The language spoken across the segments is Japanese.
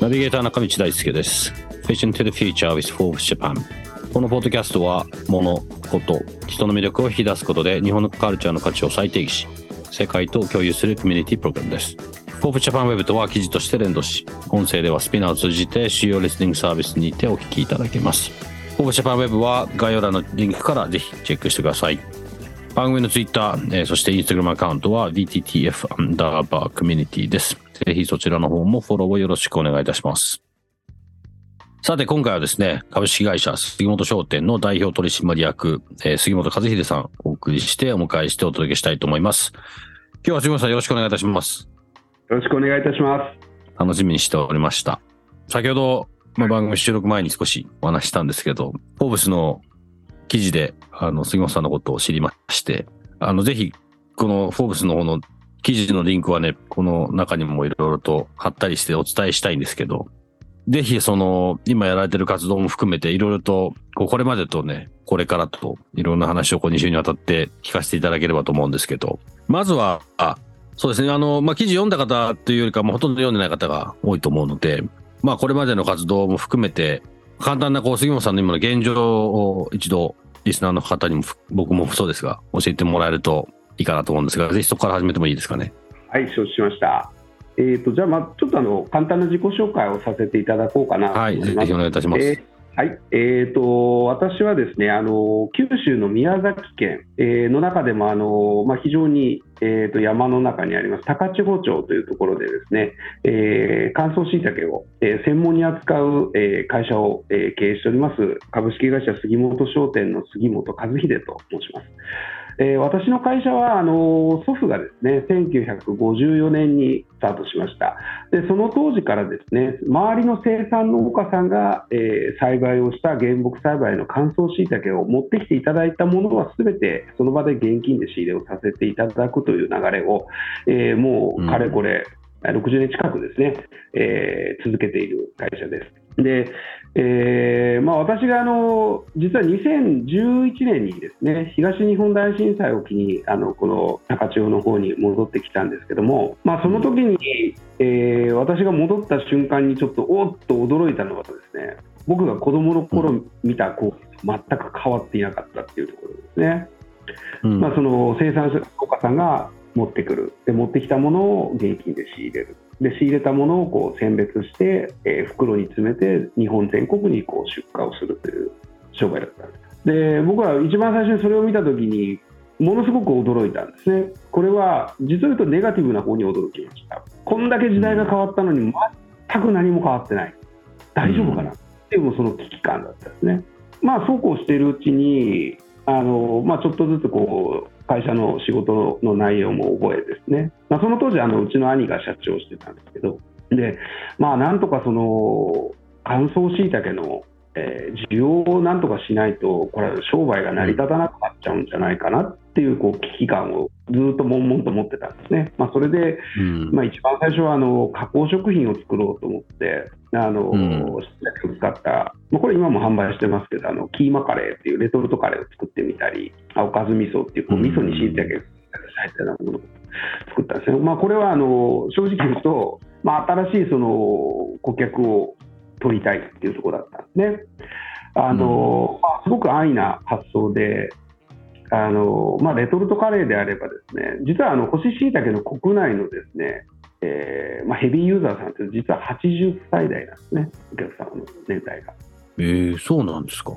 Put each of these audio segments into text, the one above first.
ナビゲーター中道大輔です。Vision to the Future with Forbes Japan このポッドキャストは物、こと、人の魅力を引き出すことで日本のカルチャーの価値を再定義し世界と共有するコミュニティプログラムです。Forbes Japan Web とは記事として連動し音声ではスピナーを通じて主要レスニングサービスにてお聞きいただけます。Forbes Japan Web は概要欄のリンクからぜひチェックしてください。番組のツイッター、えー、そしてインスタグラムアカウントは VTTF アンダーバーコミュニティです。ぜひそちらの方もフォローをよろしくお願いいたします。さて、今回はですね、株式会社杉本商店の代表取締役、えー、杉本和秀さんお送りしてお迎えしてお届けしたいと思います。今日は杉本さんよろしくお願いいたします。よろしくお願いいたします。楽しみにしておりました。先ほど、まあ、番組収録前に少しお話したんですけど、フォーブスの記事で、あの、杉本さんのことを知りまして、あの、ぜひ、このフォーブスの方の記事のリンクはね、この中にもいろいろと貼ったりしてお伝えしたいんですけど、ぜひその、今やられてる活動も含めていろいろと、これまでとね、これからといろんな話をこう2週にわたって聞かせていただければと思うんですけど、まずは、あそうですね、あの、まあ、記事読んだ方というよりかもほとんど読んでない方が多いと思うので、まあ、これまでの活動も含めて、簡単なこう杉本さんの今の現状を一度リスナーの方にも僕もそうですが教えてもらえるといいかなと思うんですがぜひそこから始めてもいいですかね？はい承知しました。えーと、じゃあ、まあ、ちょっとあの簡単な自己紹介をさせていただこうかなはい、ぜひお願いいたします。えーはい、えーと、私はですねあの九州の宮崎県、えー、の中でもあの、まあ、非常に、えーと、山の中にあります高千穂町というところでですね、えー、乾燥しいたけを、えー、専門に扱う、えー、会社を、えー、経営しております株式会社杉本商店の杉本和秀と申します。えー、私の会社はあの祖父がですね1954年にスタートしましたでその当時からですね周りの生産農家さんが、えー、栽培をした原木栽培の乾燥しいたけを持ってきていただいたものはすべてその場で現金で仕入れをさせていただくという流れを、えー、もうかれこれ、60年近くですね、えー、続けている会社です。で、えーまあ、私があの実は2011年にですね東日本大震災を機にあのこの高千穂の方に戻ってきたんですけども、まあ、その時に、えー、私が戻った瞬間にちょっとおっと驚いたのはですね僕が子どもの頃見た光景と全く変わっていなかったっていうところですね。うん、まあ、その生産者農家さんが持ってくるで持ってきたものを現金で仕入れるで仕入れたものをこう選別して、えー、袋に詰めて日本全国にこう出荷をするという商売だったんです。で僕は一番最初にそれを見た時にものすごく驚いたんですね。これは実を言うとネガティブな方に驚きました。こんだけ時代が変わったのに全く何も変わってない。大丈夫かな。っていうその危機感だったんですね。まあそうこうしているうちにあの、まあ、ちょっとずつこう会社の仕事の内容も覚えですね、まあ、その当時あのうちの兄が社長をしてたんですけど。で、まあ、なんとかその乾燥しいたけの、えー、需要をなんとかしないとこれ商売が成り立たなくなっちゃうんじゃないかなっていうこう危機感をずっと悶々と持ってたんですね、まあ、それで、うん、まあ、一番最初はあの加工食品を作ろうと思ってあの、うん、を使った、まあ、これ今も販売してますけどあのキーマカレーっていうレトルトカレーを作ってみたりおかず味噌っていうこう味噌にしいたけ入ったようなものを作ったんですね、まあ、これはあの正直言うと、まあ、新しいその顧客を取りたいっていうところだったんですね。あの、うん、まあ、すごく安易な発想であのまあ、レトルトカレーであればですね実はあの干し椎茸の国内のですね、えーまあ、ヘビーユーザーさんって実は80歳代なんですねお客様の年代が。えー、そうなんですか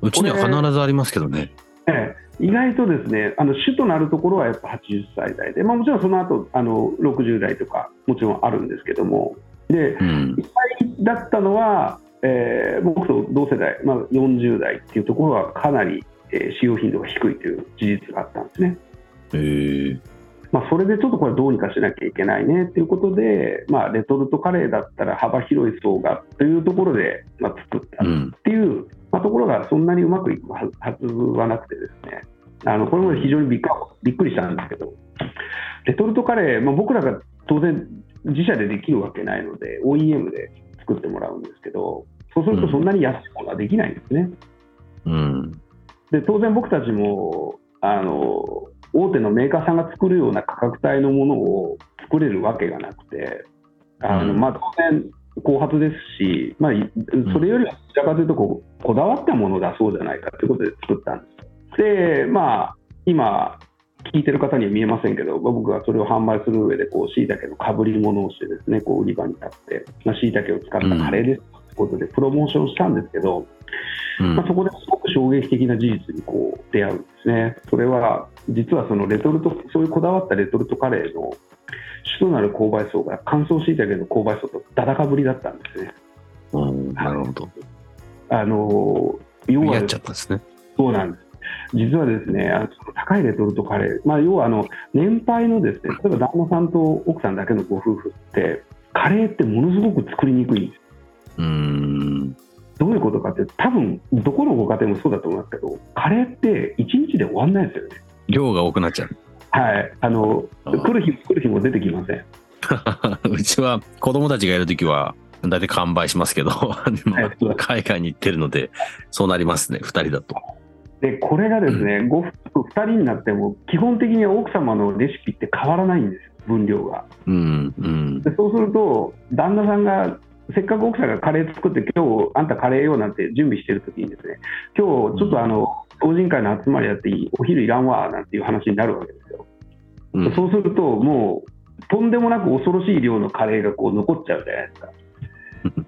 うちには必ずありますけどね。えー、意外とですねあの主となるところはやっぱ80歳代で、まあ、もちろんその後あの60代とかもちろんあるんですけどもで、うん、いっぱいだったのは、えー、僕と同世代、まあ、40代っていうところはかなりえー、使用頻度が低いという事実があったんですね。へまあ、それでちょっとこれどうにかしなきゃいけないねということで、まあ、レトルトカレーだったら幅広い層がというところで、まあ、作ったっていう、まあ、ところがそんなにうまくいくはずはなくてですねあのこれも非常にびっびっくりしたんですけどレトルトカレー、まあ、僕らが当然自社でできるわけないので OEM で作ってもらうんですけどそうするとそんなに安いものはできないんですね。うん。で当然僕たちもあの大手のメーカーさんが作るような価格帯のものを作れるわけがなくてあの、うん。まあ、当然後発ですし、まあ、いそれよりはどちらかというとこうこだわったものを出そうじゃないかということで作ったんです。でまあ今聞いてる方には見えませんけど僕がそれを販売する上でこう椎茸のかぶり物をしてですねこう売り場に立ってまあ椎茸を使ったカレーですことでプロモーションしたんですけど、うんまあ、そこですごく衝撃的な事実にこう出会うんですね。それは実はそのレトルトそういうこだわったレトルトカレーの主となる購買層が乾燥しいたけの購買層とだだかぶりだったんですね。うんなるほど。あの要はやっちゃったんですね。そうなんです。実はですね、あの高いレトルトカレー、まあ、要はあの年配のですね、例えば旦那さんと奥さんだけのご夫婦って、カレーってものすごく作りにくいんです。うん。どういうことかって、多分どこのご家庭もそうだと思いますけど、カレーって1日で終わんないですよね。量が多くなっちゃう。はい、あの来る日来る日も出てきません。うちは子供たちがいるときは、大体完売しますけど、海外に行ってるので、そうなりますね、二人だと。でこれがですね、ご夫婦2人になっても、基本的には奥様のレシピって変わらないんですよ、分量が。うん、うん。でそうすると、旦那さんが、せっかく奥さんがカレー作って、今日あんたカレーよなんて準備してるときにですね、今日ちょっとあの、老人会の集まりやっていい、お昼いらんわなんていう話になるわけですよ。うんそうすると、もう、とんでもなく恐ろしい量のカレーがこう残っちゃうじゃないですか。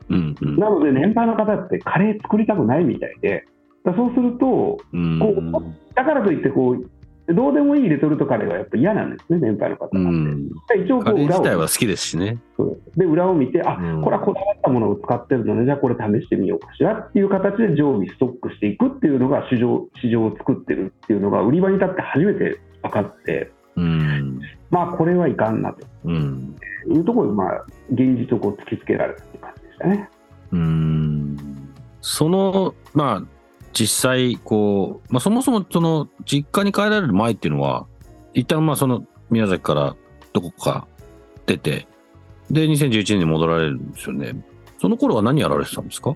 うん、うんなので、年配の方ってカレー作りたくないみたいで、そうすると、うん。こだからといってこう、どうでもいいレトルトカレーはやっぱ嫌なんですね、年配の方うは。ん。で一応こカレーう裏を自体は好きですしね。で裏を見て、あうんこれはこだわったものを使ってるので、じゃあこれ試してみようかしらっていう形で常備ストックしていくっていうのが市場市場を作ってるっていうのが、売り場に立って初めて分かって、うん。まあ、これはいかんなとうん。いうところで、まあ、現実をこう突きつけられたって感じでしたね。うん。その、まあ、実際、こう、まあ、そもそもその実家に帰られる前っていうのは、一旦まあその宮崎からどこか出て、で、2011年に戻られるんですよね。その頃は何やられてたんですか？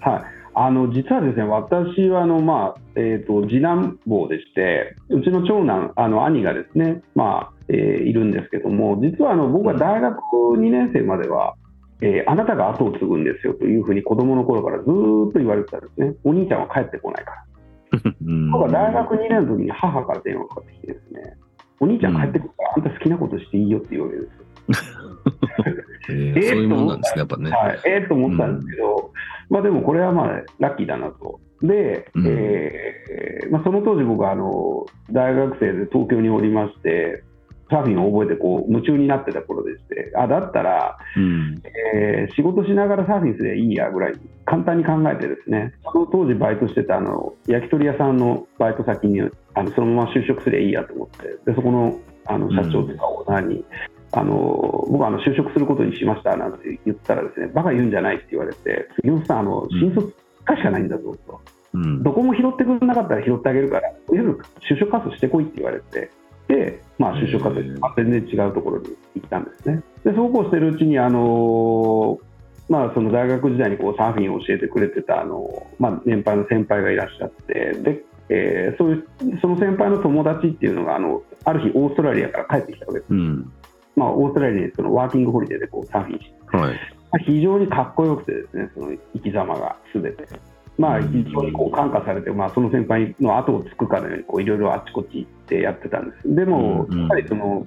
はい、あの実はですね私はあの、まあえー、と次男坊でして、うちの長男、あの兄がですね、まあえーいるんですけども、実はあの僕は大学2年生までは、えーあなたが後を継ぐんですよというふうに子供の頃からずーっと言われてたんですね、お兄ちゃんは帰ってこないから。うん僕は大学2年の時に母から電話がかかってきてですね、お兄ちゃん帰ってくるから、あんた好きなことしていいよって言うわけですよ。えーそういうもんなんですね、やっぱね。はい、ええと思ったんですけど、まあ、でもこれはまあラッキーだなと。で、うんえーまあ、その当時僕はあの大学生で東京におりまして、サーフィンを覚えてこう夢中になってた頃でして、あだったら、うん。えー仕事しながらサーフィンすればいいやぐらいに簡単に考えてですね、その当時バイトしてたあの焼き鳥屋さんのバイト先にあのそのまま就職すればいいやと思って、でそこのあの社長とかオーナーに、あの僕はあの就職することにしましたなんて言ったらですね、バカ言うんじゃないって言われて、杉本さん、あの新卒かしかないんだぞと、うん。どこも拾ってくれなかったら拾ってあげるから、とりあえず就職活動してこいって言われて、で、まあ、就職活動して、まあ全然違うところに行ったんですね。で、そうこうしてるうちに、あのまあ、その大学時代にこうサーフィンを教えてくれてた、あのまあ、年配の先輩がいらっしゃって、でえーそういうその先輩の友達っていうのがあのある日オーストラリアから帰ってきたわけです、うん。まあ、オーストラリアにそのワーキングホリデーでこうサーフィンしてはい。まあ非常にかっこよくてですね、その生き様がすべて。まあ、うん非常にこう感化されて、まあ、その先輩の後をつくかのようにこういろいろあっちこっち行ってやってたんです。でも、やっぱりその、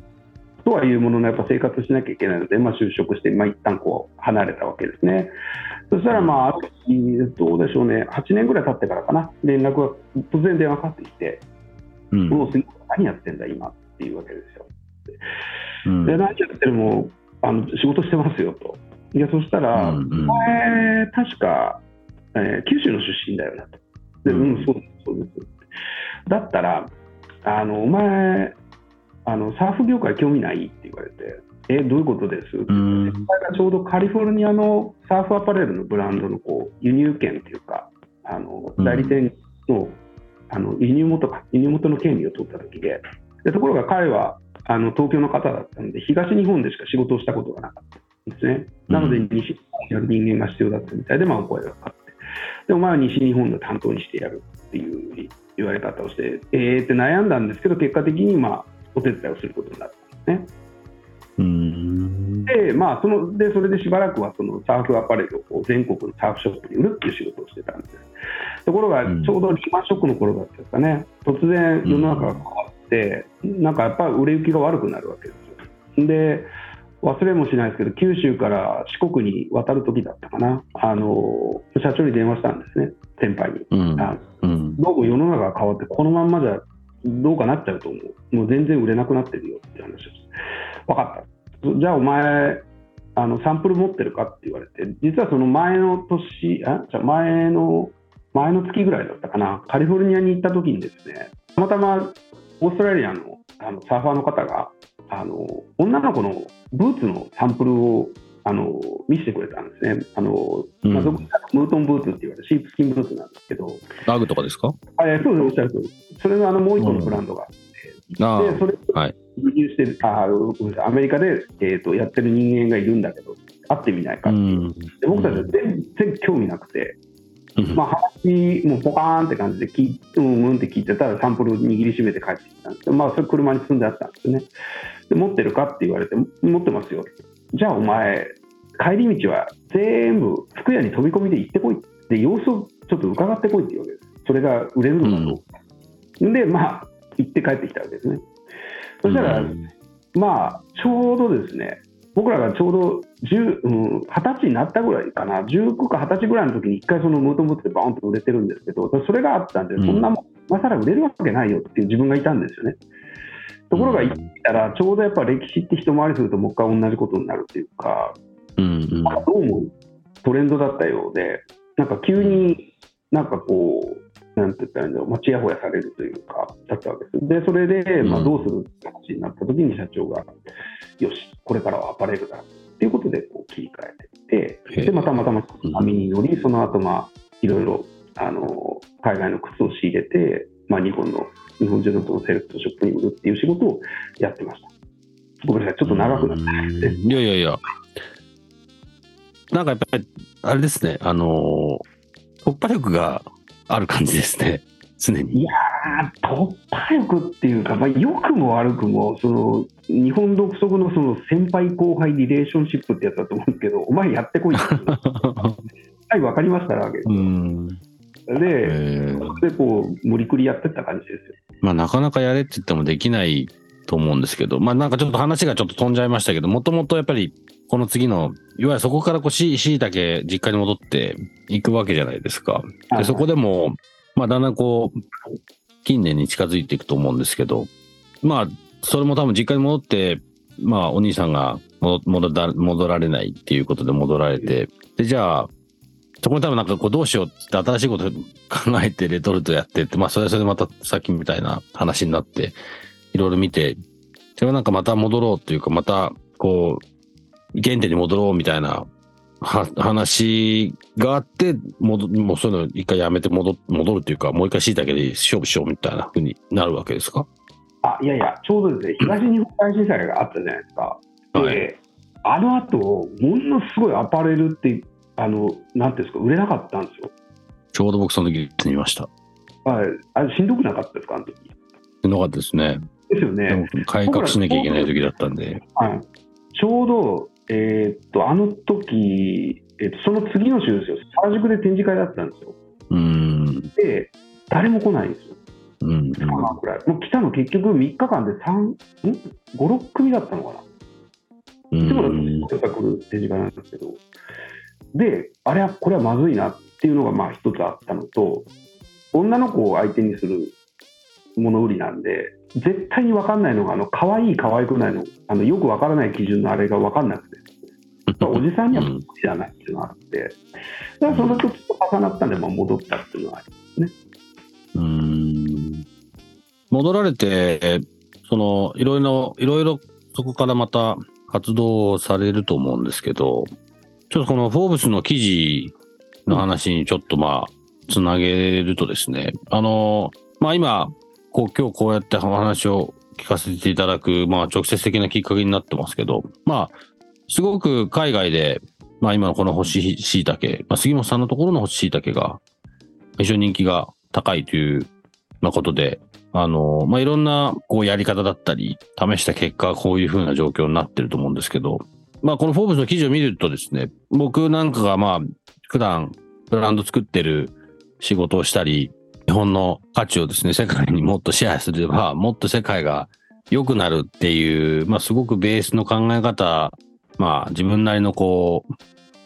とはいうものの、やっぱ生活しなきゃいけないので、まあ、就職して、まあ、一旦こう離れたわけですね。そしたら、まあ、どうでしょうね、8年ぐらい経ってからかな、連絡が突然電話かかってきて、うん。もう何やってんだ、今っていうわけですよ。うんで、何やってるもあの仕事してますよと。いや、そしたら、うんうんお前、確か、えー九州の出身だよなと。で、ううんん、そうです、そうです。だったら、あのお前、あのサーフ業界興味ないって言われて、え、どういうことです？ってうん先輩がちょうどカリフォルニアのサーフアパレルのブランドのこう輸入権っていうか、あのうん代理店の,、あの輸入元か、輸入元の権利を取った時で、でところが彼はあの東京の方だったので、東日本でしか仕事をしたことがなかったんですね。なので、うん西日本にやる人間が必要だったみたいで、まあ、お声がかかって、で、お前は西日本の担当にしてやるっていう言われ方をして、えーって悩んだんですけど、結果的に、まあ、お手伝いをすることになったんですね。うん。で、まあ、そのでそれでしばらくはそのサーフアパレルを全国のサーフショップに売るっていう仕事をしてたんです。ところが、うんちょうどリーマンショックの頃だったんですかね、突然世の中が変わって、なんかやっぱり売れ行きが悪くなるわけですよ。で、忘れもしないですけど、九州から四国に渡る時だったかな、あの社長に電話したんですね、先輩に。うん。あうん。どうも世の中が変わって、このまんまじゃどうかなっちゃうと思う。もう全然売れなくなってるよって話をして。分かった。じゃあお前、あのサンプル持ってるかって言われて、実はその前の年、あ？じゃあ前の、前の月ぐらいだったかな、カリフォルニアに行った時にですね、たまたまオーストラリアのあのサーファーの方が、あの女の子のブーツのサンプルをあの見せてくれたんですね。あのうん。まあ、俗にムートンブーツって言われるシープスキンブーツなんですけど、ラグとかですか？あえそうです、おっしゃる通り。それのあのもう一個のブランドがあって、ああ。でそれをはい。輸入してる、あごめんなさい。アメリカで、えー、とやってる人間がいるんだけど、会ってみないかっていう、うん。で僕たちは全然興味なくて、うん。まあ、話、もうポカーンって感じでうんうんって聞いてたら、サンプル握りしめて帰ってきたんです。けど、まあ、それ車に積んであったんですよね。で、持ってるかって言われて、持ってますよ。じゃあ、お前、帰り道は全部、服屋に飛び込みで行ってこいで、様子をちょっと伺ってこいって言うわけです。それが売れるのかどうか。で、まあ、行って帰ってきたわけですね。そしたら、うんまあ、ちょうどですね、僕らがちょうど10、うん、20歳になったぐらいかな、19か20歳ぐらいの時に一回そのムートンブーツでバーンと売れてるんですけど、それがあったんで、うんそんなもん、今更売れるわけないよっていう自分がいたんですよね。ところが行ったら、ちょうどやっぱ歴史って一回りすると、もう一回同じことになるっていうか、うんうん。まあどうもトレンドだったようで、なんか急になんかこう、なんて言ったらいいんだろう、まあ、ちやほやされるというか、だったわけです。で、それで、まあ、うんどうするって話になった時に社長が、よし、これからはアパレルだっていうことでこう切り替えていって、で、またまたま波に乗り、その後まあいろいろあの海外の靴を仕入れて、まあ、日本の、日本中のそのセレクトショップに売るっていう仕事をやってました。ごめんなさい、ちょっと長くなった。うんいやいやいや。なんかやっぱり、あれですね、あのー、突破力がある感じですね、常に。いやー、突破力っていうか、まあ、良くも悪くも、その日本独特のその先輩後輩リレーションシップってやつだと思うんですけど、お前やってこいって、はい、分かりましたなわけで。で、でこう、無理くりやってった感じですよ。まあなかなかやれって言ってもできないと思うんですけど、まあなんかちょっと話がちょっと飛んじゃいましたけど、もともとやっぱりこの次の、いわゆるそこからこうししいたけ実家に戻っていくわけじゃないですか。でそこでも、まあだんだんこう、近年に近づいていくと思うんですけど、まあそれも多分実家に戻って、まあお兄さんが戻戻ら戻られないっていうことで戻られて、でじゃあ、そこに多分なんかこうどうしようって新しいこと考えてレトルトやってって、まあそれはそれでまたさっきみたいな話になって、いろいろ見て、それはなんかまた戻ろうっていうか、またこう、原点に戻ろうみたいなは話があって、戻もうそういうの一回やめて戻戻るっていうか、もう一回しいたけで勝負しようみたいな風になるわけですか？あいやいや、ちょうどですね、東日本大震災があったじゃないですか。はいで、あの後、ものすごいアパレルって、あの、なんていうんですか、売れなかったんですよ。ちょうど僕その時見ました。はい、あれしんどくなかったですか、あの時。しんどかったですね。ですよね。改革しなきゃいけない時だったんで。はい、ちょうど、えーっと、あの時、えーっと、その次の週ですよ、原宿で展示会だったんですよ。うーん。で、誰も来ないんですよ。うん。うん2日間くらい。もう来たの結局3日間で3、ん ?5、6組だったのかな。ういつもだとん。やっぱ来る展示会なんですけど、で、あれは、これはまずいなっていうのがまあ一つあったのと、女の子を相手にする物売りなんで、絶対に分かんないのが、あの可愛い、可愛くないの、あのよく分からない基準のあれが分かんなくて、まあおじさんにはうん。知らないっていうのがあって、だからその時と重なったんで、まあ戻ったっていうのはありうーん。戻られて、その、いろいろ、いろいろそこからまた活動されると思うんですけど、ちょっとこのフォーブスの記事の話にちょっとまあ、つなげるとですね、あの、まあ今、こう今日こうやってお話を聞かせていただく、まあ直接的なきっかけになってますけど、まあ、すごく海外で、まあ今のこの干し椎茸、まあ杉本さんのところの干し椎茸が非常に人気が高いという、まあ、ことで、あの、まあいろんなこうやり方だったり、試した結果こういうふうな状況になってると思うんですけど、まあこのフォーブスの記事を見るとですね、僕なんかがまあ普段ブランド作ってる仕事をしたり、日本の価値をですね、世界にもっとシェアすれば、もっと世界が良くなるっていう、まあすごくベースの考え方、まあ自分なりのこう、ま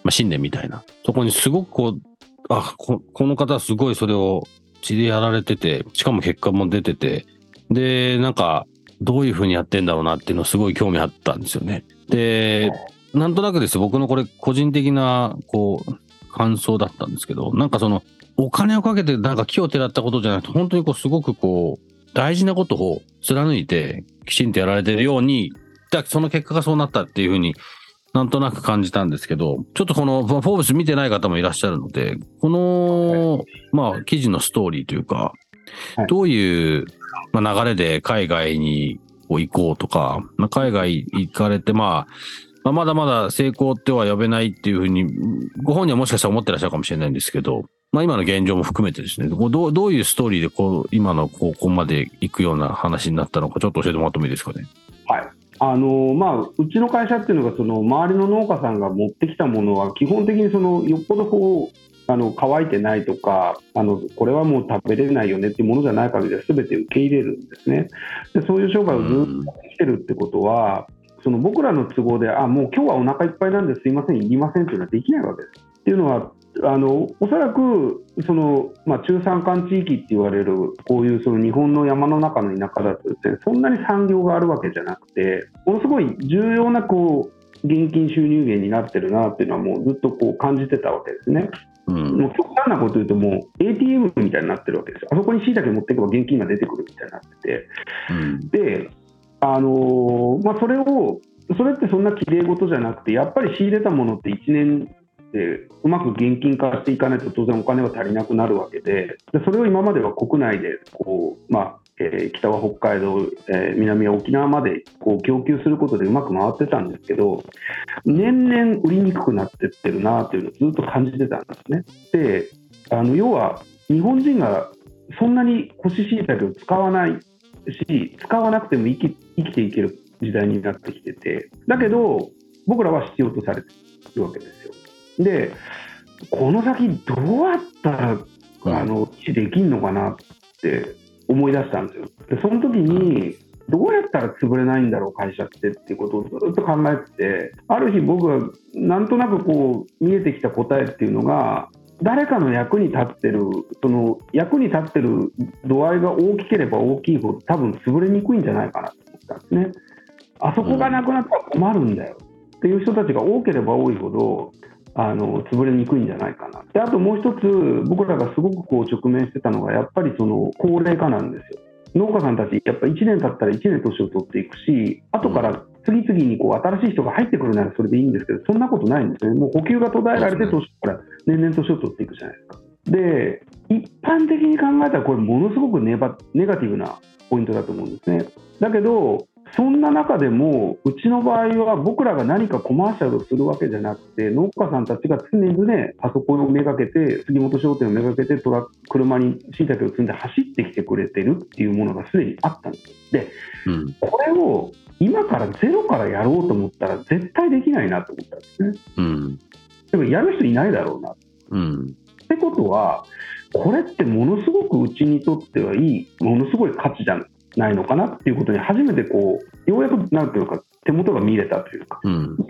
あ信念みたいな、そこにすごくこう、あ、この方すごいそれを血でやられてて、しかも結果も出てて、で、なんか、どういうふうにやってんだろうなっていうのすごい興味あったんですよね。で、なんとなくです僕のこれ個人的な、こう、感想だったんですけど、なんかその、お金をかけてなんか木をてらったことじゃなくて、本当にこうすごくこう、大事なことを貫いてきちんとやられてるように、だその結果がそうなったっていうふうになんとなく感じたんですけど、ちょっとこのフォーブス見てない方もいらっしゃるので、この、まあ、記事のストーリーというか、はい。どういう、まあ、流れで海外にこう行こうとか、まあ、海外行かれて、まあ、まあ、まだまだ成功っては呼べないっていうふうに、ご本人はもしかしたら思ってらっしゃるかもしれないんですけど、まあ今の現状も含めてですね、どうどういうストーリーでこう今のここまで行くような話になったのか、ちょっと教えてもらってもいいですかね？はいあのまあ、うちの会社っていうのがその周りの農家さんが持ってきたものは基本的にそのよっぽどこうあの乾いてないとかあのこれはもう食べれないよねっていうものじゃない限りは全て受け入れるんですねでそういう商売をずっとやってきてるってことは、その僕らの都合であもう今日はお腹いっぱいなんですいませんいりませんっていうのはできないわけです。っていうのはあのおそらくその、まあ、中山間地域って言われるこういうその日本の山の中の田舎だとです、ね、そんなに産業があるわけじゃなくてものすごい重要なこう現金収入源になってるなっていうのはもうずっとこう感じてたわけですね。うん。もう極端なこと言うともう ATM みたいになってるわけですよ。あそこに椎茸持っていけば現金が出てくるみたいになってて。うん。で、あのーまあ、それを、それってそんな綺麗事じゃなくて、やっぱり仕入れたものって1年でうまく現金化していかないと当然お金は足りなくなるわけで、でそれを今までは国内でこう、まあえー北は北海道、えー南は沖縄までこう供給することでうまく回ってたんですけど、年々売りにくくなってってるなっていうのをずっと感じてたんですね。で、あの要は日本人がそんなに干し椎茸を使わないし、使わなくても生き生きていける時代になってきてて、だけど、僕らは必要とされてるわけですよ。で、この先、どうやったらあのできるのかなって思い出したんですよ。で、その時に、どうやったら潰れないんだろう、会社ってっていうことをずっと考えてて、ある日、僕はなんとなくこう見えてきた答えっていうのが、誰かの役に立ってる、その役に立ってる度合いが大きければ大きいほど、多分潰れにくいんじゃないかなと思ったんですね。あそこがなくなったら困るんだよっていう人たちが多ければ多いほど、あの潰れにくいんじゃないかな。であともう一つ、僕らがすごくこう直面してたのが、やっぱりその高齢化なんですよ。農家さんたち、やっぱ1年経ったら1年年を取っていくし、後から次々にこう新しい人が入ってくるならそれでいいんですけど、そんなことないんですね。もう補給が途絶えられて、年から年々年を取っていくじゃないですか。で、一般的に考えたら、これ、ものすごくネバネガティブなポイントだと思うんですね。だけど、そんな中でも、うちの場合は僕らが何かコマーシャルをするわけじゃなくて、農家さんたちが常々パソコンをめがけて、杉本商店をめがけて、トラック車に椎茸を積んで走ってきてくれてるっていうものがすでにあったんです。で、うん。これを今からゼロからやろうと思ったら、絶対できないなと思ったんですね。うん。でもやる人いないだろうなうん。ってことは、これってものすごくうちにとってはいい、ものすごい価値じゃないのかなっていうことに初めてこう、ようやくなんていうか、手元が見れたというか、うん。で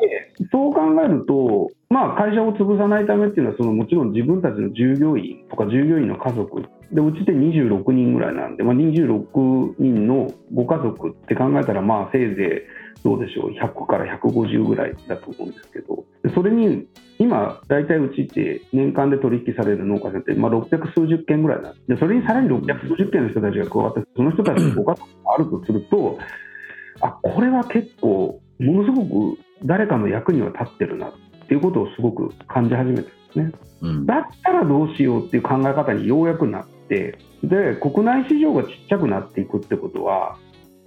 そう考えると、まあ、会社を潰さないためっていうのは、そのもちろん自分たちの従業員とか従業員の家族、でうちで26人ぐらいなんで、まあ、26人のご家族って考えたら、まあ、せいぜいどうでしょう、100から150ぐらいだと思うんですけど、でそれに今、大体うちって年間で取引される農家さんって、まあ、600数十件ぐらいなんでそれにさらに600数十件の人たちが加わって、その人たちのご家族があるとすると、あこれは結構ものすごく誰かの役には立ってるなっていうことをすごく感じ始めたんですね。うん。だったらどうしようっていう考え方にようやくなってで国内市場がちっちゃくなっていくってことは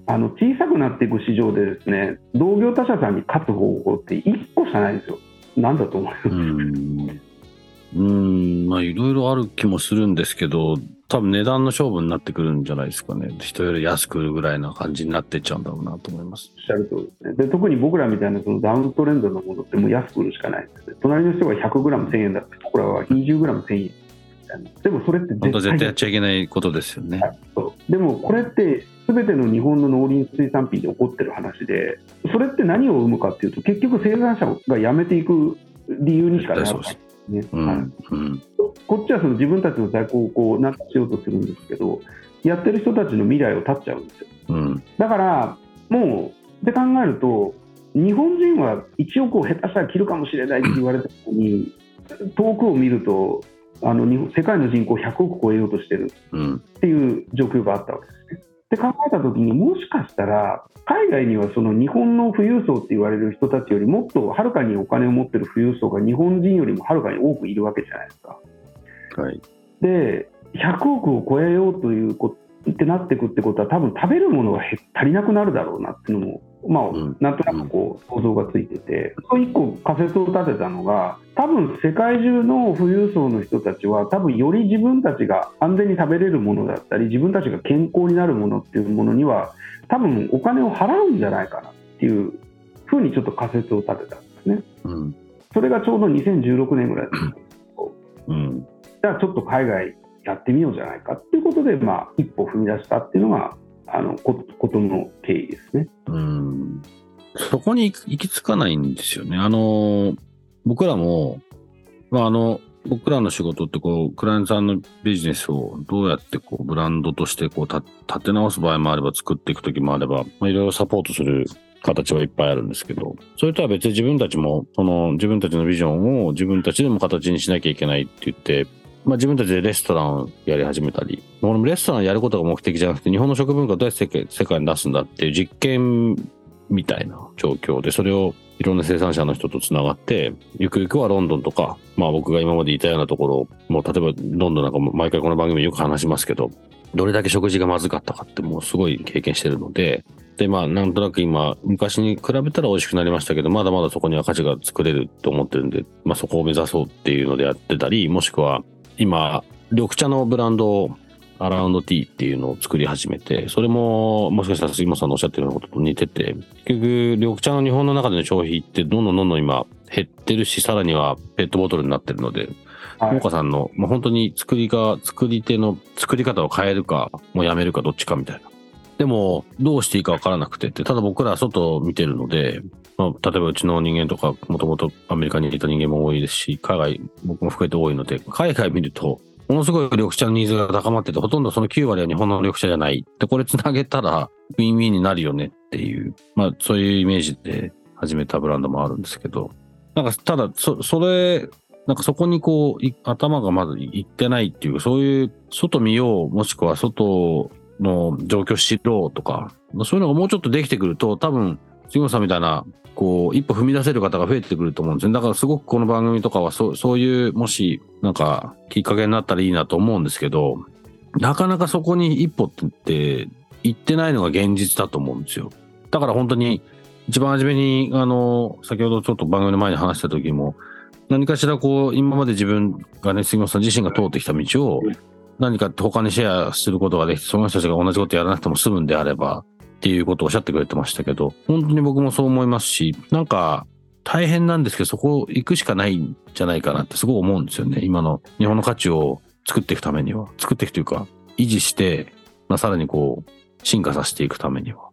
あの小さくなっていく市場でですね同業他社さんに勝つ方法って1個しかないんですよ。なんだと思います、うん。うん、まあいろいろある気もするんですけど、多分値段の勝負になってくるんじゃないですかね。人より安く売るぐらいな感じになってっちゃうんだろうなと思います。おっしゃるとりですねで特に僕らみたいなそのダウントレンドのものってもう安く売るしかないんですね隣の人が 100g1000 円だって僕らは 20g1000 円でもそれって本当は絶対やっにちゃいけないことですよね。でもこれって全ての日本の農林水産品で起こってる話でそれって何を生むかっていうと結局生産者が辞めていく理由にしかならないですね、はいうん。うん。こっちはその自分たちの在庫をこうなんとかしようとするんですけどやってる人たちの未来を絶っちゃうんですようん。だからもうって考えると日本人は1億を下手したら切るかもしれないって言われたのに遠くを見るとあの日本世界の人口100億超えようとしてるうん。っていう状況があったわけですね。で考えた時にもしかしたら海外にはその日本の富裕層って言われる人たちよりもっとはるかにお金を持ってる富裕層が日本人よりもはるかに多くいるわけじゃないですか。はい。で100億を超えようということってなっていくってことは多分食べるものが減足りなくなるだろうなっていうのも、まあうんなんとなくこう想像がついてて、そ一個仮説を立てたのが多分世界中の富裕層の人たちは多分より自分たちが安全に食べれるものだったり自分たちが健康になるものっていうものには多分お金を払うんじゃないかなっていうふうにちょっと仮説を立てたんですね。うん。それがちょうど2016年ぐらいですうん。じゃあちょっと海外やってみようじゃないかっていうことで、まあ、一歩踏み出したっていうのがあのこことの経緯ですね。うん。そこに行き着かないんですよね。あの、僕らも、まあ、あの、僕らの仕事ってこう、クライアントさんのビジネスをどうやってこう、ブランドとしてこう、た立て直す場合もあれば、作っていくときもあれば、まあ、いろいろサポートする形はいっぱいあるんですけど、それとは別に自分たちも、その自分たちのビジョンを自分たちでも形にしなきゃいけないって言って、まあ自分たちでレストランをやり始めたり、俺もレストランやることが目的じゃなくて、日本の食文化をどうやって世界に出すんだっていう実験みたいな状況で、それをいろんな生産者の人とつながって、ゆくゆくはロンドンとか、まあ僕が今までいたようなところ、もう例えばロンドンなんかも毎回この番組よく話しますけど、どれだけ食事がまずかったかってもうすごい経験してるので、で、まあ、なんとなく今、昔に比べたら美味しくなりましたけど、まだまだそこには価値が作れると思ってるんで、まあそこを目指そうっていうのでやってたり、もしくは、今、緑茶のブランドを、アラウンドティーっていうのを作り始めて、それも、もしかしたら杉本さんのおっしゃってるようなことと似てて、結局、緑茶の日本の中での消費ってどんどんどんどん今減ってるし、さらにはペットボトルになってるので、はい農家さんの、まあ、本当に作りが、作り手の作り方を変えるか、もうやめるかどっちかみたいな。でも、どうしていいかわからなくてって、ただ僕らは外を見てるので、まあ、例えばうちの人間とか、もともとアメリカにいた人間も多いですし、海外、僕も含めて多いので、海外見ると、ものすごい緑茶のニーズが高まってて、ほとんどその9割は日本の緑茶じゃない。で、これつなげたら、ウィンウィンになるよねっていう、まあ、そういうイメージで始めたブランドもあるんですけど、なんか、ただ、そ、それ、なんかそこにこう、頭がまずいってないっていう、そういう、外見よう、もしくは外の状況知ろうとか、そういうのがもうちょっとできてくると、多分、杉本さんみたいな、こう、一歩踏み出せる方が増えてくると思うんですね。だからすごくこの番組とかは、そう、そういう、もし、なんか、きっかけになったらいいなと思うんですけど、なかなかそこに一歩って、行ってないのが現実だと思うんですよ。だから本当に、一番初めに、あの、先ほどちょっと番組の前に話した時も、何かしらこう、今まで自分がね、杉本さん自身が通ってきた道を、何か他にシェアすることができて、その人たちが同じことやらなくても済むんであれば、っていうことをおっしゃってくれてましたけど、本当に僕もそう思いますし、なんか、大変なんですけど、そこ行くしかないんじゃないかなってすごい思うんですよね。今の日本の価値を作っていくためには。作っていくというか、維持して、まあ、さらにこう、進化させていくためには。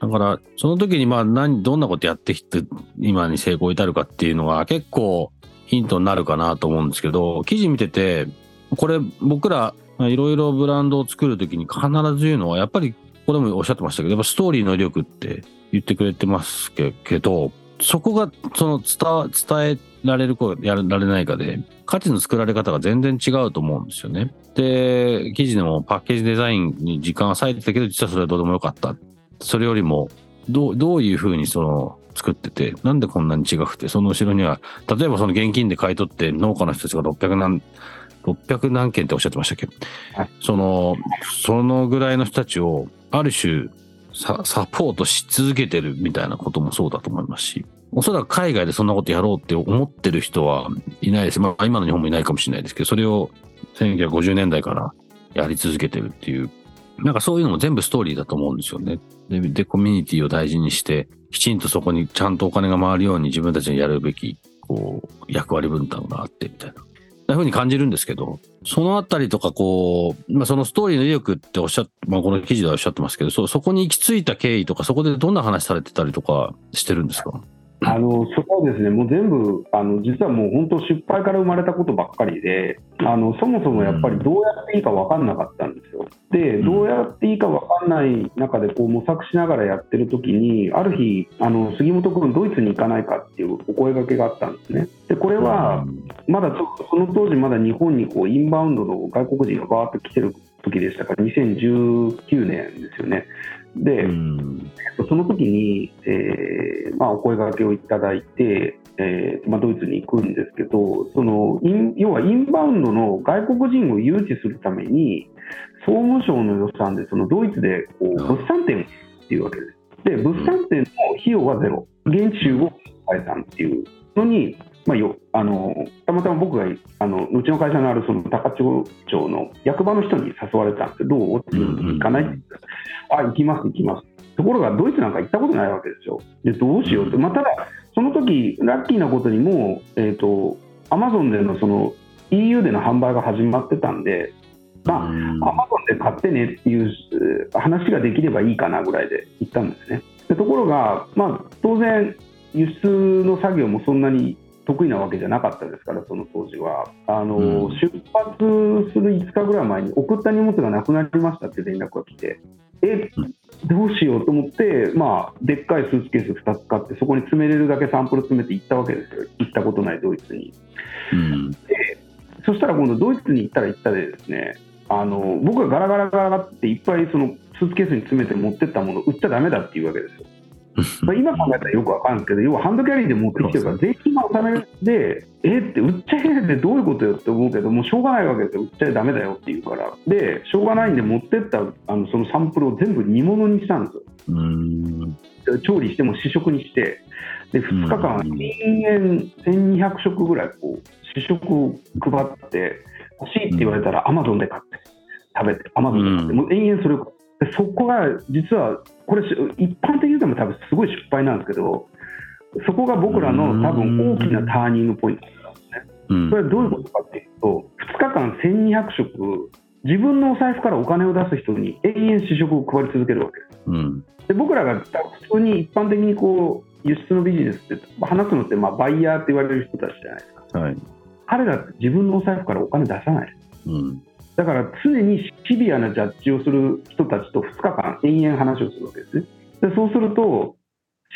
だから、その時にまあ何、どんなことやってきて、今に成功至るかっていうのが結構ヒントになるかなと思うんですけど、記事見てて、これ僕らいろいろブランドを作る時に必ず言うのは、やっぱりここでもおっしゃってましたけど、やっぱストーリーの威力って言ってくれてますけど、そこがその伝えられるかやられないかで、価値の作られ方が全然違うと思うんですよね。で、記事でもパッケージデザインに時間は割いてたけど、実はそれはどうでもよかった。それよりもどうどういうふうにその作ってて、なんでこんなに違くて、その後ろには、例えばその現金で買い取って農家の人たちが600何、600何件っておっしゃってましたっけ、はいその、そのぐらいの人たちを、ある種サ、サポートし続けてるみたいなこともそうだと思いますし、おそらく海外でそんなことやろうって思ってる人はいないです。まあ今の日本もいないかもしれないですけど、それを1950年代からやり続けてるっていう、なんかそういうのも全部ストーリーだと思うんですよね。で、でコミュニティを大事にして、きちんとそこにちゃんとお金が回るように自分たちのやるべき、こう、役割分担があってみたいな。そんな風に感じるんですけど、そのあたりとかこう、まあそのストーリーの威力っておっしゃっまあこの記事ではおっしゃってますけど、そ、そこに行き着いた経緯とか、そこでどんな話されてたりとかしてるんですか？あのそこはですね、もう全部、あの実はもう本当、失敗から生まれたことばっかりで、あのそもそもやっぱりどうやっていいか分かんなかったんですよ。で、んどうやっていいか分かんない中でこう模索しながらやってる時に、ある日、あの杉本君、ドイツに行かないかっていうお声掛けがあったんですね。で、これは、まだその当時、まだ日本にこうインバウンドの外国人がバーッと来てる時でしたから、2019年ですよね。で、うん。その時に、えーまあ、お声掛けをいただいて、えーまあ、ドイツに行くんですけど、そのイン要はインバウンドの外国人を誘致するために、総務省の予算でそのドイツでこううん物産展っていうわけです。で、物産展の費用はゼロ、現地集合解散っていうのに、まあ、よあのたまたま僕があのうちの会社のあるその高千穂町の役場の人に誘われたんですよ、どう？行かないって言ったら、あ、行きます、行きます。ところがドイツなんか行ったことないわけですよ。でどうしようって、まあ、ただ、その時ラッキーなことにもう、えー、とアマゾンでのその EU での販売が始まってたんで、まあ、アマゾンで買ってねっていうえー話ができればいいかなぐらいで行ったんですね。でところが、まあ、当然、輸出の作業もそんなに得意なわけじゃなかったですから、その当時は。あのうん出発する5日ぐらい前に送った荷物がなくなりましたって連絡が来て、え、どうしようと思って、まあ、でっかいスーツケース2つ買って、そこに詰めれるだけサンプル詰めて行ったわけですよ、行ったことないドイツに。うん。そしたら今度、ドイツに行ったら行ったでですね、あの僕がガラガラガラっていっぱいそのスーツケースに詰めて持ってったものを売っちゃだめだっていうわけですよ。まあ今考えたらよくわかるんですけど、要はハンドキャリーで持ってきてるから、税金が納めで、えって売っちゃえってどういうことよって思うけど、もうしょうがないわけですよ、売っちゃえだめだよって言うから、で、しょうがないんで、持ってったあのそのサンプルを全部煮物にしたんですよ。うん。で調理しても試食にして、で2日間、うん。人間1200食ぐらいこう試食を配って、欲しいって言われたら、アマゾンで買って、食べて、アマゾンで買って、うん。もう延々それをでそこが実は、これ、し一般的に言っても多分すごい失敗なんですけど、そこが僕らの多分大きなターニングポイントなんですね。うんそれはどういうことかっていうと、2日間1200食、自分のお財布からお金を出す人に永遠試食を配り続けるわけです。うん。で僕らが普通に一般的にこう輸出のビジネスって話すのってまあバイヤーって言われる人たちじゃないですかはい。彼らって自分のお財布からお金出さないうん。だから常にシビアなジャッジをする人たちと2日間延々話をするわけですねでそうすると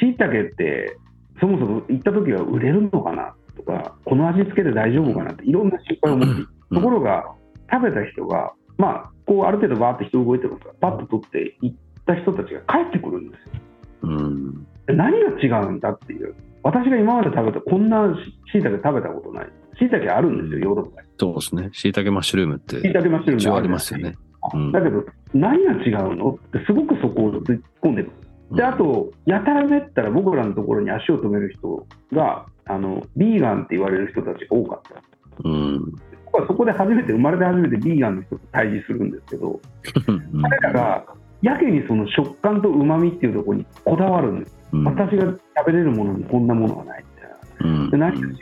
しいたけってそもそも行った時は売れるのかなとかこの味付けで大丈夫かなっていろんな心配を持ってるところが食べた人がまあこうある程度バーって人動いてますからパッと取って行った人たちが帰ってくるんですようん。何が違うんだっていう私が今まで食べたこんなしいたけ食べたことないしいたけあるんですよヨーロッパに。そうですね。椎茸マッシュルームってしいたけマッシュルームありますよね。うん。だけど何が違うのってすごくそこを突っ込んでくるであとやたらめったら僕らのところに足を止める人があのビーガンって言われる人たちが多かった。うん。僕はそこで初めて生まれて初めてビーガンの人と対峙するんですけどうん。彼らがやけにその食感とうまみっていうところにこだわるんです。うん。私が食べれるものにこんなものはないみたいな。うん。で何が違う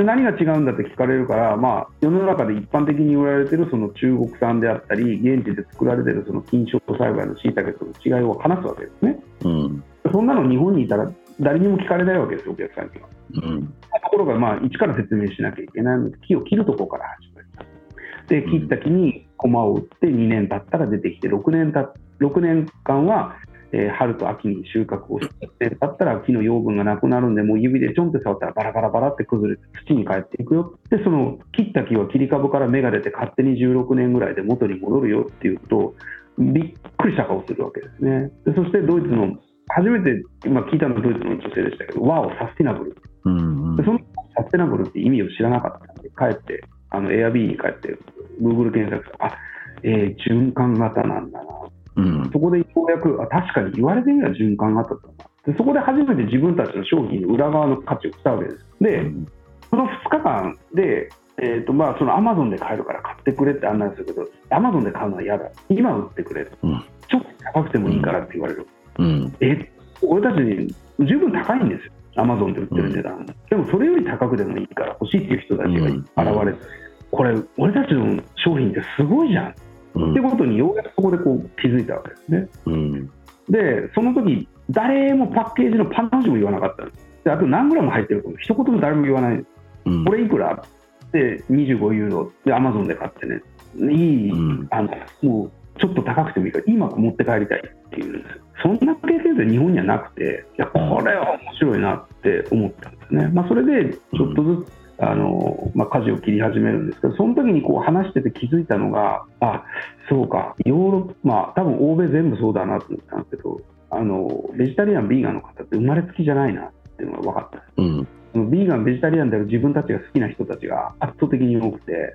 で何が違うんだって聞かれるから、まあ、世の中で一般的に売られてるその中国産であったり現地で作られてるその菌床栽培のしいたけとの違いを話すわけですねうん。そんなの日本にいたら誰にも聞かれないわけですよお客さんにはうん。ところが、まあ、一から説明しなきゃいけないので木を切るところから始めるで切った木に駒を打って2年経ったら出てきて6年た6年間は、えー春と秋に収穫をしてだったら木の養分がなくなるんでもう指でちょんって触ったらバラバラバラって崩れて土に帰っていくよでその切った木は切り株から芽が出て勝手に16年ぐらいで元に戻るよっていうとびっくりした顔するわけですねでそしてドイツの初めて、まあ、聞いたのはドイツの女性でしたけど、ワオ、サスティナブル。うんでそのサステナブルって意味を知らなかったんで、帰って、あの、エアビーに帰って、Google 検索して、あ、えー循環型なんだな。うん。そこでようやく、あ、確かに言われてみれば循環型だな。でそこで初めて自分たちの商品の裏側の価値をしたわけです。で、その2日間で、えーとまあ、そのアマゾンで買えるから買ってくれって案内するけど、アマゾンで買うのは嫌だ、今売ってくれと、うん。ちょっと高くてもいいからって言われる、うん。え俺たちに十分高いんですよ、アマゾンで売ってる値段、でもそれより高くでもいいから欲しいっていう人たちが現れて、これ、俺たちの商品ってすごいじゃん、うん。ってことにようやくそこでこう気づいたわけですね。うん。で、その時誰もパッケージのパンの字も言わなかったんですであと何グラム入ってるかも。一言も誰も言わない。うん。これいくら？で25ユーロ。でアマゾンで買ってね。いい、うん。あのもうちょっと高くてもいいから今持って帰りたいっていうんですよ。そんな経験って日本にはなくていやこれは面白いなって思ったんですね、まあ、それでちょっとずつ、あのまあ、舵を切り始めるんですけどその時にこう話してて気づいたのがあそうかヨーロッパまあ多分欧米全部そうだなと思ったんですけどあのベジタリアンビーガンの方って生まれつきじゃないなっていうのが分かったうん。ビーガン、ベジタリアンである自分たちが好きな人たちが圧倒的に多くて、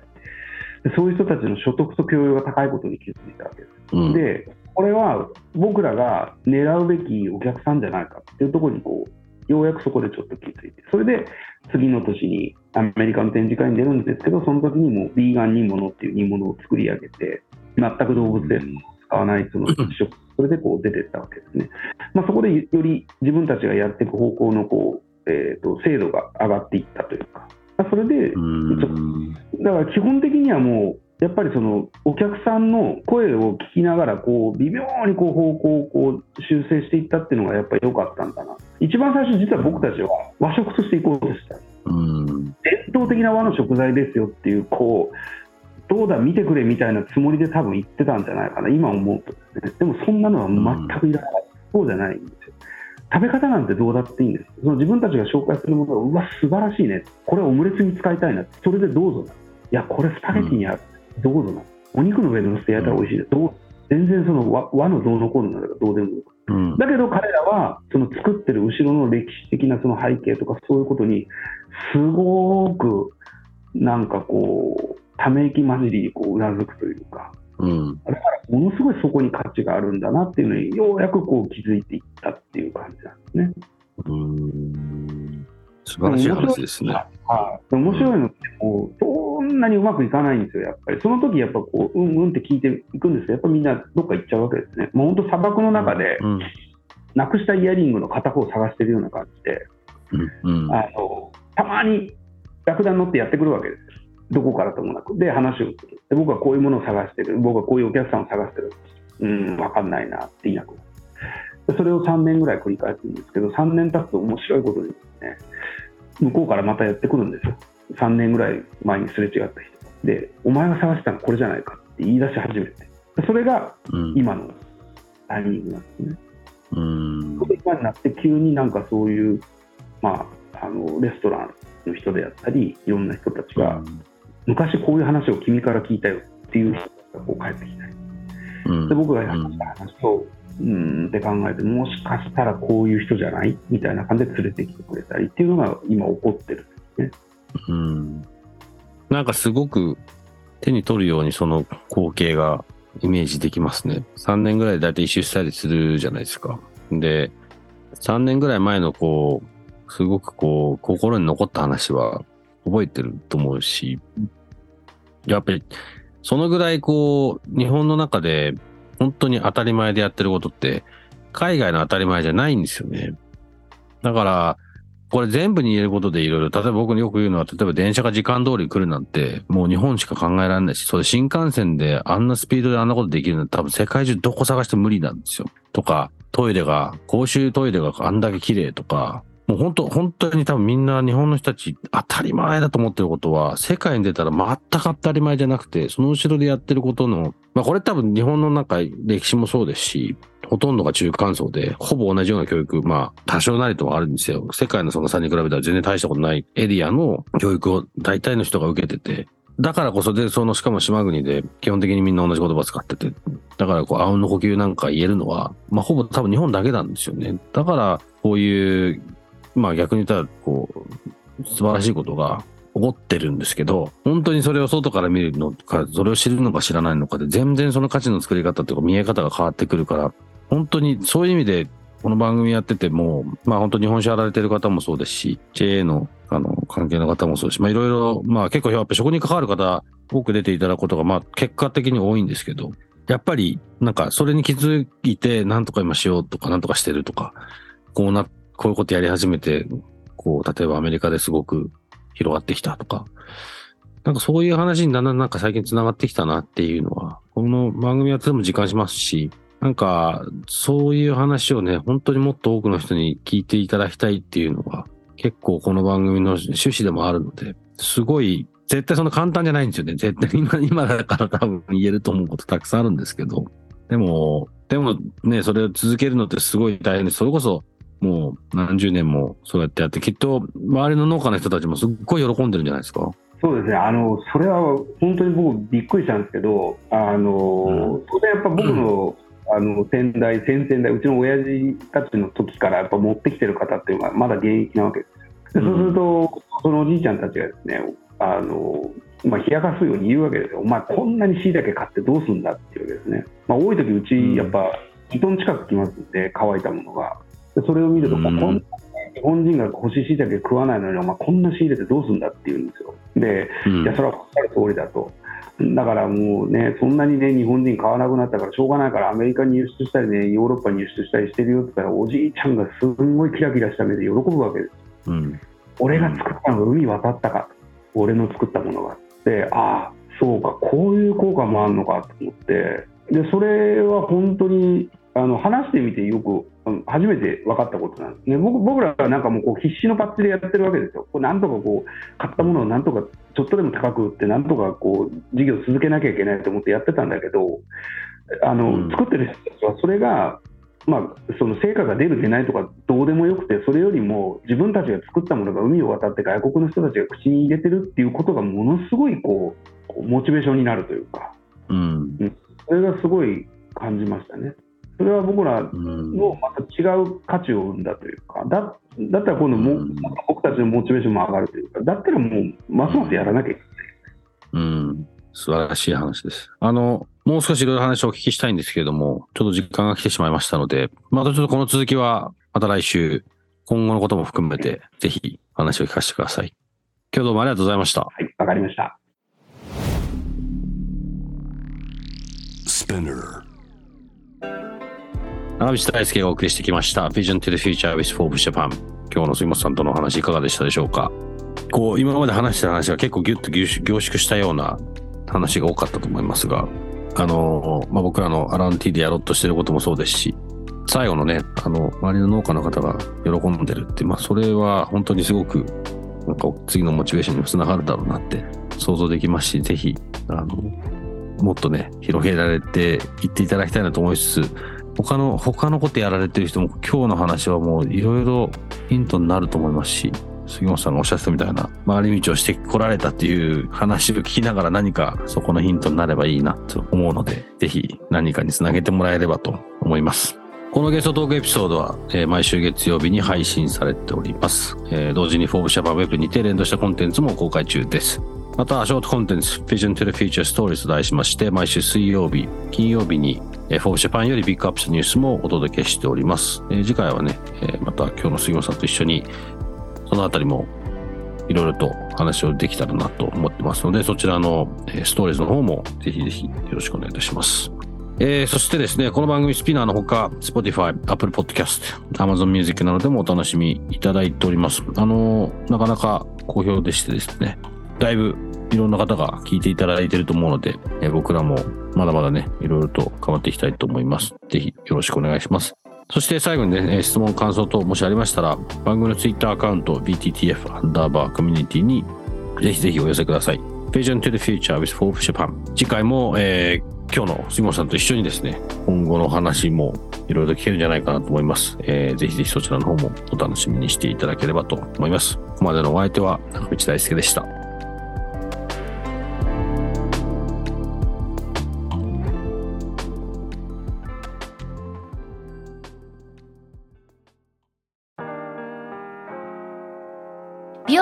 でそういう人たちの所得と教養が高いことに気づいたわけです。うん。で、これは僕らが狙うべきお客さんじゃないかっていうところにこう、ようやくそこでちょっと気づいて、それで次の年にアメリカの展示会に出るんですけど、その時にもうビーガン煮物っていう煮物を作り上げて、全く動物性を使わないその食、それでこう出てったわけですね。まあ、そこでより自分たちがやっていく方向のこう、えー、と精度が上がっていったというか、まあそれで、うん。だから基本的にはもう、やっぱりそのお客さんの声を聞きながらこう微妙にこう方向をこう修正していったっていうのがやっぱり良かったんだな一番最初実は僕たちは和食としていこうとしたうん。伝統的な和の食材ですよっていうこうどうだ見てくれみたいなつもりで多分言ってたんじゃないかな。今思うとでね。でもそんなのは全くいらない、そうじゃないんですよ。食べ方なんてどうだっていいんですその自分たちが紹介するものがうわ素晴らしいね。これオムレツに使いたいなそれでどうぞ。ないやこれスパゲティにある、どうぞ。なお肉の上で乗せて焼いたら美味しい。です、どう全然その和和のどうのこうのなんかどうでもいい。うん。だけど彼らはその作ってる後ろの歴史的なその背景とかそういうことにすごくなんかこうため息混じりにこううなずくというかうん。ものすごいそこに価値があるんだなっていうのにようやくこう気づいていったっていう感じなんですね。うん。素晴らしい話ですね。はい、面白いのってこうそんなにうまくいかないんですよ、やっぱり。その時やっぱこう、うんうんって聞いていくんですけど、やっぱみんなどっか行っちゃうわけですね。もう本当砂漠の中で、うん。なくしたイヤリングの片方を探してるような感じで、うん。あのたまにラクダに乗ってやってくるわけですよ。どこからともなく。で、話をする。で僕はこういうものを探してる。僕はこういうお客さんを探してる。うん、わかんないなって言いなくなそれを3年ぐらい繰り返すんですけど、3年経つと面白いことにですね、向こうからまたやってくるんですよ。3年ぐらい前にすれ違った人。で、お前が探したのはこれじゃないかって言い出し始めて。でそれがうん。今のタイミングなんですね。うん。今になって急になんかそういう、まあ、あのレストランの人であったりいろんな人たちが、昔こういう話を君から聞いたよっていう人がこう帰ってきたりうん。で僕が話した話をうんって考えてもしかしたらこういう人じゃない？みたいな感じで連れてきてくれたりっていうのが今起こってるうん。なんかすごく手に取るようにその光景がイメージできますね。3年ぐらいでだいたい一周したりするじゃないですか。で、3年ぐらい前のこう、すごくこう、心に残った話は覚えてると思うし、やっぱり、そのぐらいこう、日本の中で本当に当たり前でやってることって、海外の当たり前じゃないんですよね。だから、これ全部に言えることでいろいろ、例えば僕によく言うのは、例えば電車が時間通り来るなんて、もう日本しか考えられないし、それ新幹線であんなスピードであんなことできるのは多分世界中どこ探しても無理なんですよ。とか、トイレが、公衆トイレがあんだけ綺麗とか、もう本当、本当に多分みんな日本の人たち当たり前だと思ってることは、世界に出たら全く当たり前じゃなくて、その後ろでやってることの、まあこれ多分日本の中、歴史もそうですし、ほとんどが中間層で、ほぼ同じような教育、まあ多少なりともあるんですよ。世界のその差に比べたら全然大したことないエリアの教育を大体の人が受けてて、だからこそで、そのしかも島国で基本的にみんな同じ言葉使ってて、だからこう、あうんの呼吸なんか言えるのは、まあほぼ多分日本だけなんですよね。だから、こういう、まあ逆に言ったら、こう、素晴らしいことが起こってるんですけど、本当にそれを外から見るのか、それを知るのか知らないのかで、全然その価値の作り方とか見え方が変わってくるから、本当にそういう意味で、この番組やってても、まあ本当日本酒やられてる方もそうですし、JA のあの関係の方もそうですし、まあいろいろ、まあ結構やっぱ食に関わる方多く出ていただくことが、まあ結果的に多いんですけど、やっぱりなんかそれに気づいてなんとか今しようとかなんとかしてるとか、こうなっ、こういうことやり始めて、こう例えばアメリカですごく広がってきたとか、なんかそういう話にだんだんなんか最近繋がってきたなっていうのは、この番組やってても実感しますし、なんかそういう話をね、本当にもっと多くの人に聞いていただきたいっていうのが結構この番組の趣旨でもあるので、すごい、絶対そんな簡単じゃないんですよね。絶対今、今だから多分言えると思うことたくさんあるんですけど、でも、でもね、それを続けるのってすごい大変で、それこそもう何十年もそうやってやって、きっと周りの農家の人たちもすっごい喜んでるんじゃないですか。そうですね、あのそれは本当に僕、びっくりしたんですけど、あの、当然やっぱ僕の,、あの先代、先々代、うちの親父たちの時からやっぱ持ってきてる方っていうのがまだ現役なわけですよ。でそうすると、そのおじいちゃんたちがですね、あのまあ、冷やかすように言うわけですよ、お前、こんなにしいたけ買ってどうすんだっていうわけですね、まあ、多い時うち、やっぱ2トン近く来ますんで、乾いたものが。でそれを見ると、うんこんなに日本人が干ししいたけ食わないのに、お前、こんな仕入れてどうすんだって言うんですよ。でうんいや、それはおっしゃる通りだと。だからもうね、そんなにね、日本人買わなくなったからしょうがないから、アメリカに輸出したりね、ヨーロッパに輸出したりしてるよって言ったら、おじいちゃんがすんごいキラキラした目で喜ぶわけです。うん。俺が作ったのが海渡ったか、俺の作ったものがって、ああ、そうか、こういう効果もあるのかと思って、でそれは本当にあの話してみてよく、うん初めて分かったことなんです。ね、僕僕らはなんかもうこう必死のパッチでやってるわけですよ、こうなんとかこう買ったものをなんとかちょっとでも高く売って、なんとかこう事業を続けなきゃいけないと思ってやってたんだけど、あのうん。作ってる人たちはそれが、まあ、その成果が出る、出ないとかどうでもよくて、それよりも自分たちが作ったものが海を渡って外国の人たちが口に入れてるっていうことがものすごいこうこうモチベーションになるというか、うん。それがすごい感じましたね。それは僕らうん。のまた違う価値を生んだというか、だだったら今度もう、うん僕たちのモチベーションも上がるというか、だったらもう、ますますやらなきゃいけない。うん。素晴らしい話です。あの、もう少しいろいろ話をお聞きしたいんですけれども、ちょっと時間が来てしまいましたので、またちょっとこの続きは、また来週、今後のことも含めて、ぜひ話を聞かせてください。今日どうもありがとうございました。はい、わかりました。Spinner. 長渕大輔がお送りしてきました。Vision to the Future with Forbes Japan。今日の杉本さんとのお話いかがでしたでしょうか？こう、今まで話した話が結構ギュッと凝縮したような話が多かったと思いますが、あの、まあ、僕らのアランティでやろうとしてることもそうですし、最後のね、あの、周りの農家の方が喜んでるって、まあ、それは本当にすごく、なんか次のモチベーションにもつながるだろうなって想像できますし、ぜひ、あの、もっとね、広げられていっていただきたいなと思いつつ、他の、他のことやられてる人も今日の話はもういろいろヒントになると思いますし、杉本さんがおっしゃってたみたいな回り道をしてこられたっていう話を聞きながら何かそこのヒントになればいいなと思うので、ぜひ何かにつなげてもらえればと思います。このゲストトークエピソードは、えー毎週月曜日に配信されております。えー同時にフォーブシャバーウェブにて連動したコンテンツも公開中です。また、ショートコンテンツ、Vision to the Future Stories と題しまして、毎週水曜日、金曜日に、えー、フォーブジャパンよりビッグアップしたニュースもお届けしております。えー次回はね、えーまた今日の杉本さんと一緒に、そのあたりもいろいろと話をできたらなと思ってますので、そちらの、えストーリーズの方もぜひぜひよろしくお願いいたします。えーそしてですね、この番組スピナーのほか、Spotify、Apple Podcast、Amazon Music などでもお楽しみいただいております。あのーなかなか好評でしてですね、だいぶいろんな方が聞いていただいていると思うので、えー僕らもまだまだね、いろいろと変わっていきたいと思います。ぜひよろしくお願いします。そして最後にね、質問、感想等もしありましたら、番組の Twitter アカウント、BTTF アンダーバーコミュニティにぜひぜひお寄せください。Vision to the Future with Forbes Japan。次回も、えー今日の杉本さんと一緒にですね、今後の話もいろいろ聞けるんじゃないかなと思います。えーぜひぜひそちらの方もお楽しみにしていただければと思います。ここまでのお相手は中道大輔でした。